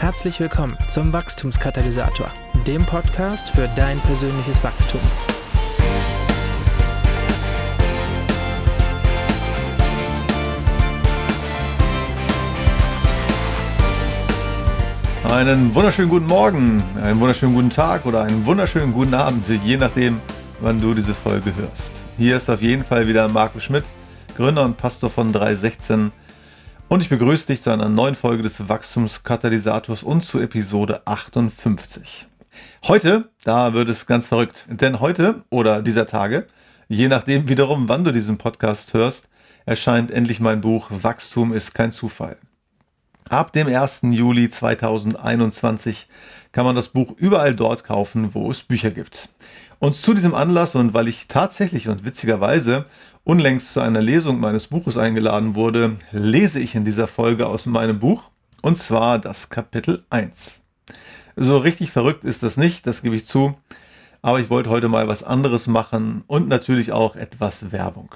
Herzlich willkommen zum Wachstumskatalysator, dem Podcast für dein persönliches Wachstum. Einen wunderschönen guten Morgen, einen wunderschönen guten Tag oder einen wunderschönen guten Abend, je nachdem, wann du diese Folge hörst. Hier ist auf jeden Fall wieder Marco Schmidt, Gründer und Pastor von 316 und ich begrüße dich zu einer neuen Folge des Wachstumskatalysators und zu Episode 58. Heute, da wird es ganz verrückt, denn heute oder dieser Tage, je nachdem wiederum, wann du diesen Podcast hörst, erscheint endlich mein Buch Wachstum ist kein Zufall. Ab dem 1. Juli 2021 kann man das Buch überall dort kaufen, wo es Bücher gibt. Und zu diesem Anlass und weil ich tatsächlich und witzigerweise unlängst zu einer Lesung meines Buches eingeladen wurde, lese ich in dieser Folge aus meinem Buch, und zwar das Kapitel 1. So richtig verrückt ist das nicht, das gebe ich zu, aber ich wollte heute mal was anderes machen und natürlich auch etwas Werbung.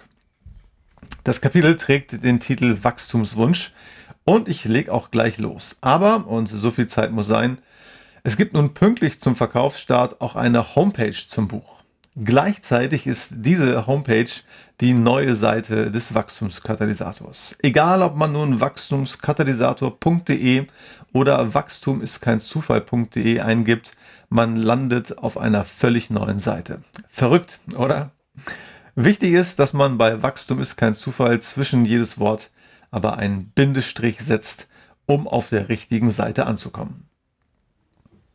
Das Kapitel trägt den Titel Wachstumswunsch und ich lege auch gleich los. Aber, und so viel Zeit muss sein, es gibt nun pünktlich zum Verkaufsstart auch eine Homepage zum Buch. Gleichzeitig ist diese Homepage die neue Seite des Wachstumskatalysators. Egal, ob man nun wachstumskatalysator.de oder wachstum ist kein Zufall.de eingibt, man landet auf einer völlig neuen Seite. Verrückt, oder? Wichtig ist, dass man bei Wachstum ist kein Zufall zwischen jedes Wort aber einen Bindestrich setzt, um auf der richtigen Seite anzukommen.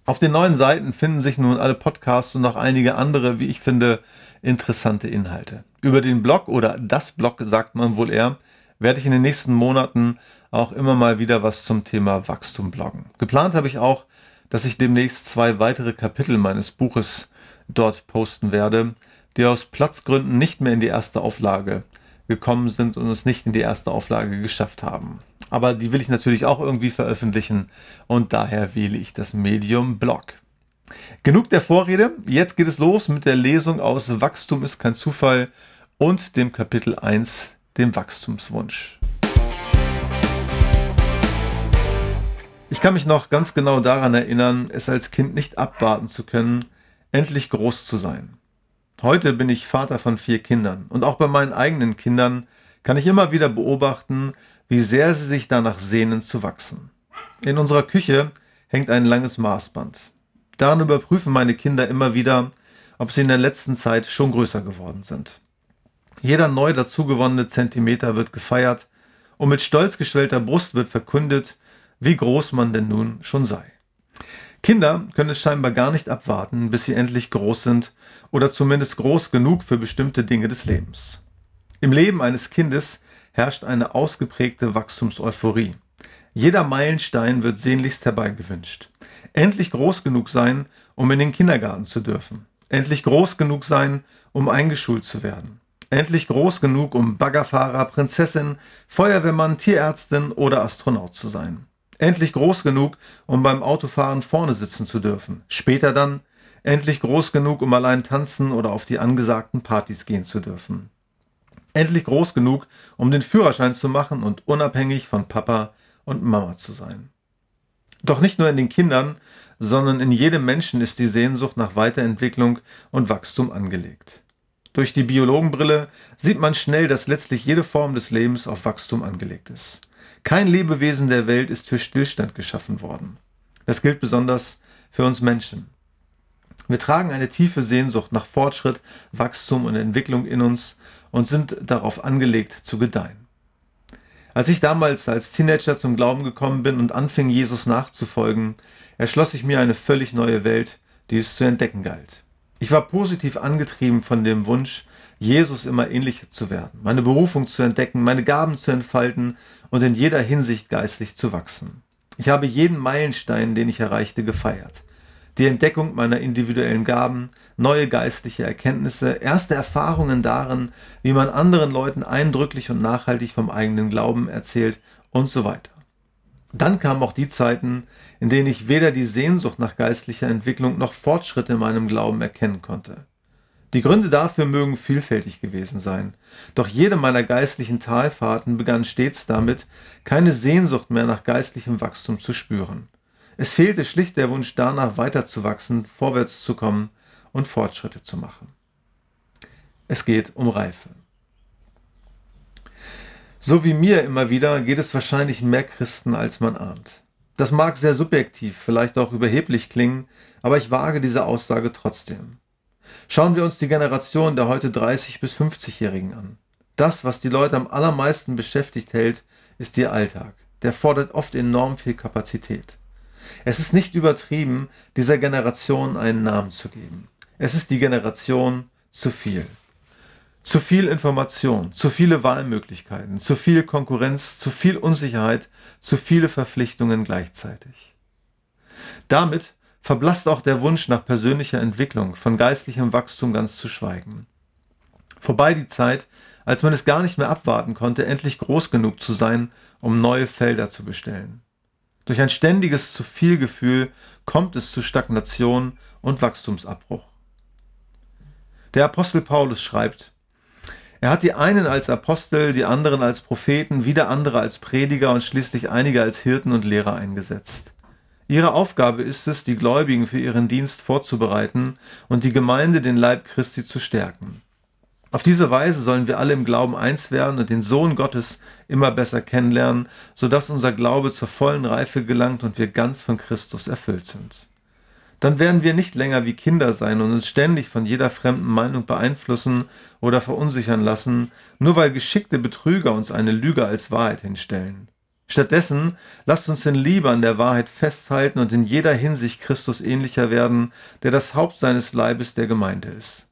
Auf den neuen Seiten finden sich nun alle Podcasts und noch einige andere, wie ich finde, interessante Inhalte. Über den Blog oder das Blog, sagt man wohl eher, werde ich in den nächsten Monaten auch immer mal wieder was zum Thema Wachstum bloggen. Geplant habe ich auch, dass ich demnächst zwei weitere Kapitel meines Buches dort posten werde, die aus Platzgründen nicht mehr in die erste Auflage gekommen sind und es nicht in die erste Auflage geschafft haben. Aber die will ich natürlich auch irgendwie veröffentlichen und daher wähle ich das Medium Blog. Genug der Vorrede, jetzt geht es los mit der Lesung aus Wachstum ist kein Zufall und dem Kapitel 1, dem Wachstumswunsch. Ich kann mich noch ganz genau daran erinnern, es als Kind nicht abwarten zu können, endlich groß zu sein. Heute bin ich Vater von vier Kindern und auch bei meinen eigenen Kindern kann ich immer wieder beobachten, wie sehr sie sich danach sehnen zu wachsen. In unserer Küche hängt ein langes Maßband. Daran überprüfen meine Kinder immer wieder, ob sie in der letzten Zeit schon größer geworden sind. Jeder neu dazugewonnene Zentimeter wird gefeiert und mit stolz geschwellter Brust wird verkündet, wie groß man denn nun schon sei. Kinder können es scheinbar gar nicht abwarten, bis sie endlich groß sind oder zumindest groß genug für bestimmte Dinge des Lebens. Im Leben eines Kindes herrscht eine ausgeprägte Wachstumseuphorie. Jeder Meilenstein wird sehnlichst herbeigewünscht. Endlich groß genug sein, um in den Kindergarten zu dürfen. Endlich groß genug sein, um eingeschult zu werden. Endlich groß genug, um Baggerfahrer, Prinzessin, Feuerwehrmann, Tierärztin oder Astronaut zu sein endlich groß genug, um beim Autofahren vorne sitzen zu dürfen. Später dann endlich groß genug, um allein tanzen oder auf die angesagten Partys gehen zu dürfen. Endlich groß genug, um den Führerschein zu machen und unabhängig von Papa und Mama zu sein. Doch nicht nur in den Kindern, sondern in jedem Menschen ist die Sehnsucht nach Weiterentwicklung und Wachstum angelegt. Durch die Biologenbrille sieht man schnell, dass letztlich jede Form des Lebens auf Wachstum angelegt ist. Kein Lebewesen der Welt ist für Stillstand geschaffen worden. Das gilt besonders für uns Menschen. Wir tragen eine tiefe Sehnsucht nach Fortschritt, Wachstum und Entwicklung in uns und sind darauf angelegt zu gedeihen. Als ich damals als Teenager zum Glauben gekommen bin und anfing, Jesus nachzufolgen, erschloss ich mir eine völlig neue Welt, die es zu entdecken galt. Ich war positiv angetrieben von dem Wunsch, Jesus immer ähnlicher zu werden, meine Berufung zu entdecken, meine Gaben zu entfalten und in jeder Hinsicht geistlich zu wachsen. Ich habe jeden Meilenstein, den ich erreichte, gefeiert. Die Entdeckung meiner individuellen Gaben, neue geistliche Erkenntnisse, erste Erfahrungen darin, wie man anderen Leuten eindrücklich und nachhaltig vom eigenen Glauben erzählt und so weiter. Dann kamen auch die Zeiten, in denen ich weder die Sehnsucht nach geistlicher Entwicklung noch Fortschritt in meinem Glauben erkennen konnte. Die Gründe dafür mögen vielfältig gewesen sein, doch jede meiner geistlichen Talfahrten begann stets damit, keine Sehnsucht mehr nach geistlichem Wachstum zu spüren. Es fehlte schlicht der Wunsch danach, weiterzuwachsen, vorwärts zu kommen und Fortschritte zu machen. Es geht um Reife. So wie mir immer wieder geht es wahrscheinlich mehr Christen, als man ahnt. Das mag sehr subjektiv, vielleicht auch überheblich klingen, aber ich wage diese Aussage trotzdem. Schauen wir uns die Generation der heute 30 bis 50-Jährigen an. Das, was die Leute am allermeisten beschäftigt hält, ist ihr Alltag. Der fordert oft enorm viel Kapazität. Es ist nicht übertrieben, dieser Generation einen Namen zu geben. Es ist die Generation zu viel. Zu viel Information, zu viele Wahlmöglichkeiten, zu viel Konkurrenz, zu viel Unsicherheit, zu viele Verpflichtungen gleichzeitig. Damit verblasst auch der Wunsch nach persönlicher Entwicklung, von geistlichem Wachstum ganz zu schweigen. Vorbei die Zeit, als man es gar nicht mehr abwarten konnte, endlich groß genug zu sein, um neue Felder zu bestellen. Durch ein ständiges zu viel Gefühl kommt es zu Stagnation und Wachstumsabbruch. Der Apostel Paulus schreibt, er hat die einen als Apostel, die anderen als Propheten, wieder andere als Prediger und schließlich einige als Hirten und Lehrer eingesetzt. Ihre Aufgabe ist es, die Gläubigen für ihren Dienst vorzubereiten und die Gemeinde, den Leib Christi, zu stärken. Auf diese Weise sollen wir alle im Glauben eins werden und den Sohn Gottes immer besser kennenlernen, sodass unser Glaube zur vollen Reife gelangt und wir ganz von Christus erfüllt sind dann werden wir nicht länger wie Kinder sein und uns ständig von jeder fremden Meinung beeinflussen oder verunsichern lassen, nur weil geschickte Betrüger uns eine Lüge als Wahrheit hinstellen. Stattdessen lasst uns in Liebe an der Wahrheit festhalten und in jeder Hinsicht Christus ähnlicher werden, der das Haupt seines Leibes der Gemeinde ist.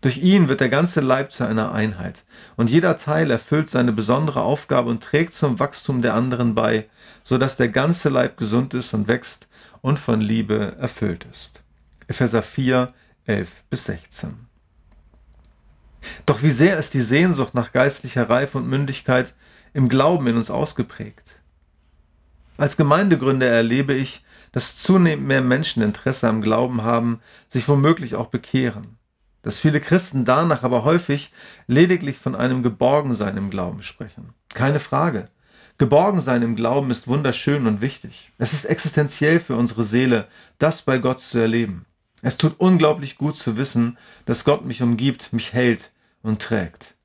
Durch ihn wird der ganze Leib zu einer Einheit, und jeder Teil erfüllt seine besondere Aufgabe und trägt zum Wachstum der anderen bei, so dass der ganze Leib gesund ist und wächst und von Liebe erfüllt ist. Epheser 4, 11 bis 16. Doch wie sehr ist die Sehnsucht nach geistlicher Reife und Mündigkeit im Glauben in uns ausgeprägt? Als Gemeindegründer erlebe ich, dass zunehmend mehr Menschen Interesse am Glauben haben, sich womöglich auch bekehren. Dass viele Christen danach aber häufig lediglich von einem Geborgensein im Glauben sprechen. Keine Frage. Geborgensein im Glauben ist wunderschön und wichtig. Es ist existenziell für unsere Seele, das bei Gott zu erleben. Es tut unglaublich gut zu wissen, dass Gott mich umgibt, mich hält und trägt.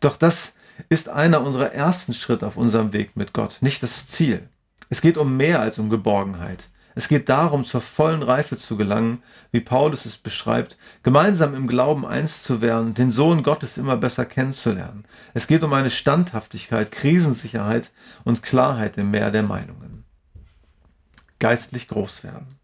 Doch das ist einer unserer ersten Schritte auf unserem Weg mit Gott, nicht das Ziel. Es geht um mehr als um Geborgenheit. Es geht darum, zur vollen Reife zu gelangen, wie Paulus es beschreibt, gemeinsam im Glauben eins zu werden, den Sohn Gottes immer besser kennenzulernen. Es geht um eine Standhaftigkeit, Krisensicherheit und Klarheit im Meer der Meinungen. Geistlich groß werden.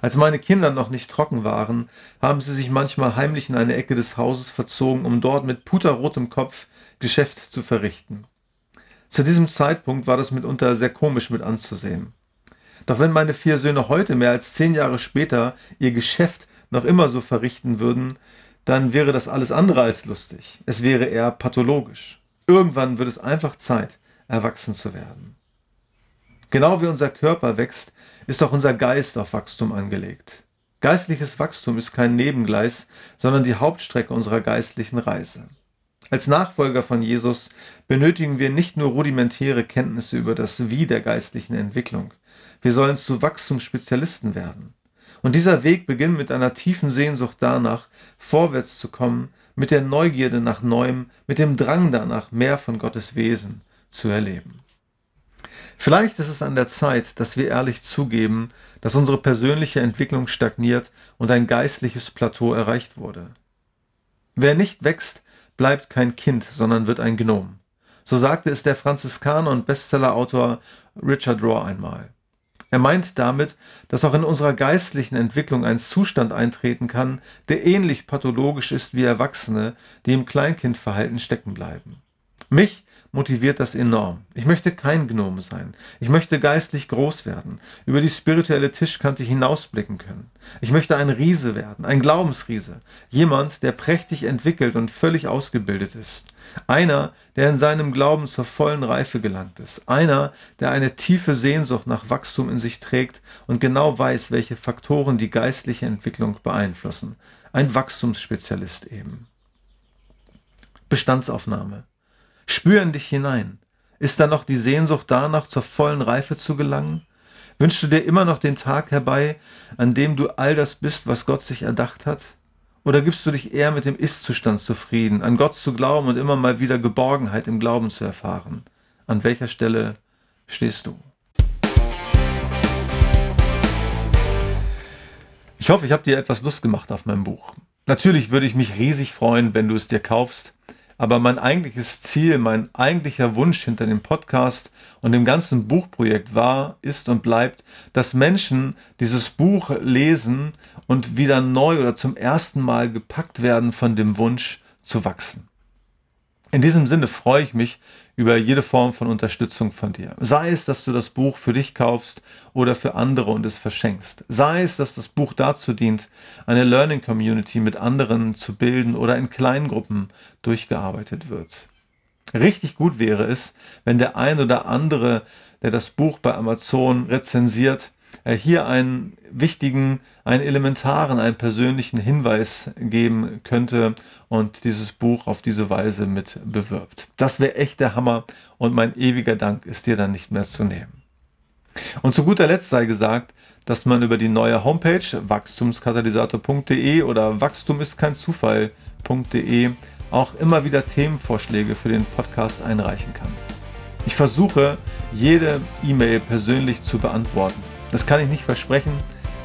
Als meine Kinder noch nicht trocken waren, haben sie sich manchmal heimlich in eine Ecke des Hauses verzogen, um dort mit puterrotem Kopf Geschäft zu verrichten. Zu diesem Zeitpunkt war das mitunter sehr komisch mit anzusehen. Doch wenn meine vier Söhne heute, mehr als zehn Jahre später, ihr Geschäft noch immer so verrichten würden, dann wäre das alles andere als lustig. Es wäre eher pathologisch. Irgendwann wird es einfach Zeit, erwachsen zu werden. Genau wie unser Körper wächst, ist auch unser Geist auf Wachstum angelegt. Geistliches Wachstum ist kein Nebengleis, sondern die Hauptstrecke unserer geistlichen Reise. Als Nachfolger von Jesus benötigen wir nicht nur rudimentäre Kenntnisse über das Wie der geistlichen Entwicklung. Wir sollen zu Wachstumsspezialisten werden. Und dieser Weg beginnt mit einer tiefen Sehnsucht danach, vorwärts zu kommen, mit der Neugierde nach Neuem, mit dem Drang danach, mehr von Gottes Wesen zu erleben. Vielleicht ist es an der Zeit, dass wir ehrlich zugeben, dass unsere persönliche Entwicklung stagniert und ein geistliches Plateau erreicht wurde. Wer nicht wächst, bleibt kein Kind, sondern wird ein Gnom. So sagte es der Franziskaner und Bestsellerautor Richard Rohr einmal. Er meint damit, dass auch in unserer geistlichen Entwicklung ein Zustand eintreten kann, der ähnlich pathologisch ist wie Erwachsene, die im Kleinkindverhalten stecken bleiben. Mich motiviert das enorm. Ich möchte kein Gnome sein. Ich möchte geistlich groß werden, über die spirituelle Tischkante hinausblicken können. Ich möchte ein Riese werden, ein Glaubensriese, jemand, der prächtig entwickelt und völlig ausgebildet ist. Einer, der in seinem Glauben zur vollen Reife gelangt ist. Einer, der eine tiefe Sehnsucht nach Wachstum in sich trägt und genau weiß, welche Faktoren die geistliche Entwicklung beeinflussen. Ein Wachstumsspezialist eben. Bestandsaufnahme. Spür in dich hinein. Ist da noch die Sehnsucht danach, zur vollen Reife zu gelangen? Wünschst du dir immer noch den Tag herbei, an dem du all das bist, was Gott sich erdacht hat? Oder gibst du dich eher mit dem Ist-Zustand zufrieden, an Gott zu glauben und immer mal wieder Geborgenheit im Glauben zu erfahren? An welcher Stelle stehst du? Ich hoffe, ich habe dir etwas Lust gemacht auf mein Buch. Natürlich würde ich mich riesig freuen, wenn du es dir kaufst. Aber mein eigentliches Ziel, mein eigentlicher Wunsch hinter dem Podcast und dem ganzen Buchprojekt war, ist und bleibt, dass Menschen dieses Buch lesen und wieder neu oder zum ersten Mal gepackt werden von dem Wunsch zu wachsen. In diesem Sinne freue ich mich über jede Form von Unterstützung von dir. Sei es, dass du das Buch für dich kaufst oder für andere und es verschenkst. Sei es, dass das Buch dazu dient, eine Learning Community mit anderen zu bilden oder in Kleingruppen durchgearbeitet wird. Richtig gut wäre es, wenn der ein oder andere, der das Buch bei Amazon rezensiert, hier einen wichtigen, einen elementaren, einen persönlichen Hinweis geben könnte und dieses Buch auf diese Weise mit bewirbt. Das wäre echt der Hammer und mein ewiger Dank ist dir dann nicht mehr zu nehmen. Und zu guter Letzt sei gesagt, dass man über die neue Homepage wachstumskatalysator.de oder wachstum ist kein Zufall.de auch immer wieder Themenvorschläge für den Podcast einreichen kann. Ich versuche, jede E-Mail persönlich zu beantworten. Das kann ich nicht versprechen,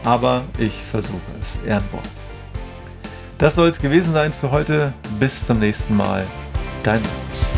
aber ich versuche es. Ehrenwort. Das soll es gewesen sein für heute. Bis zum nächsten Mal. Dein Markus.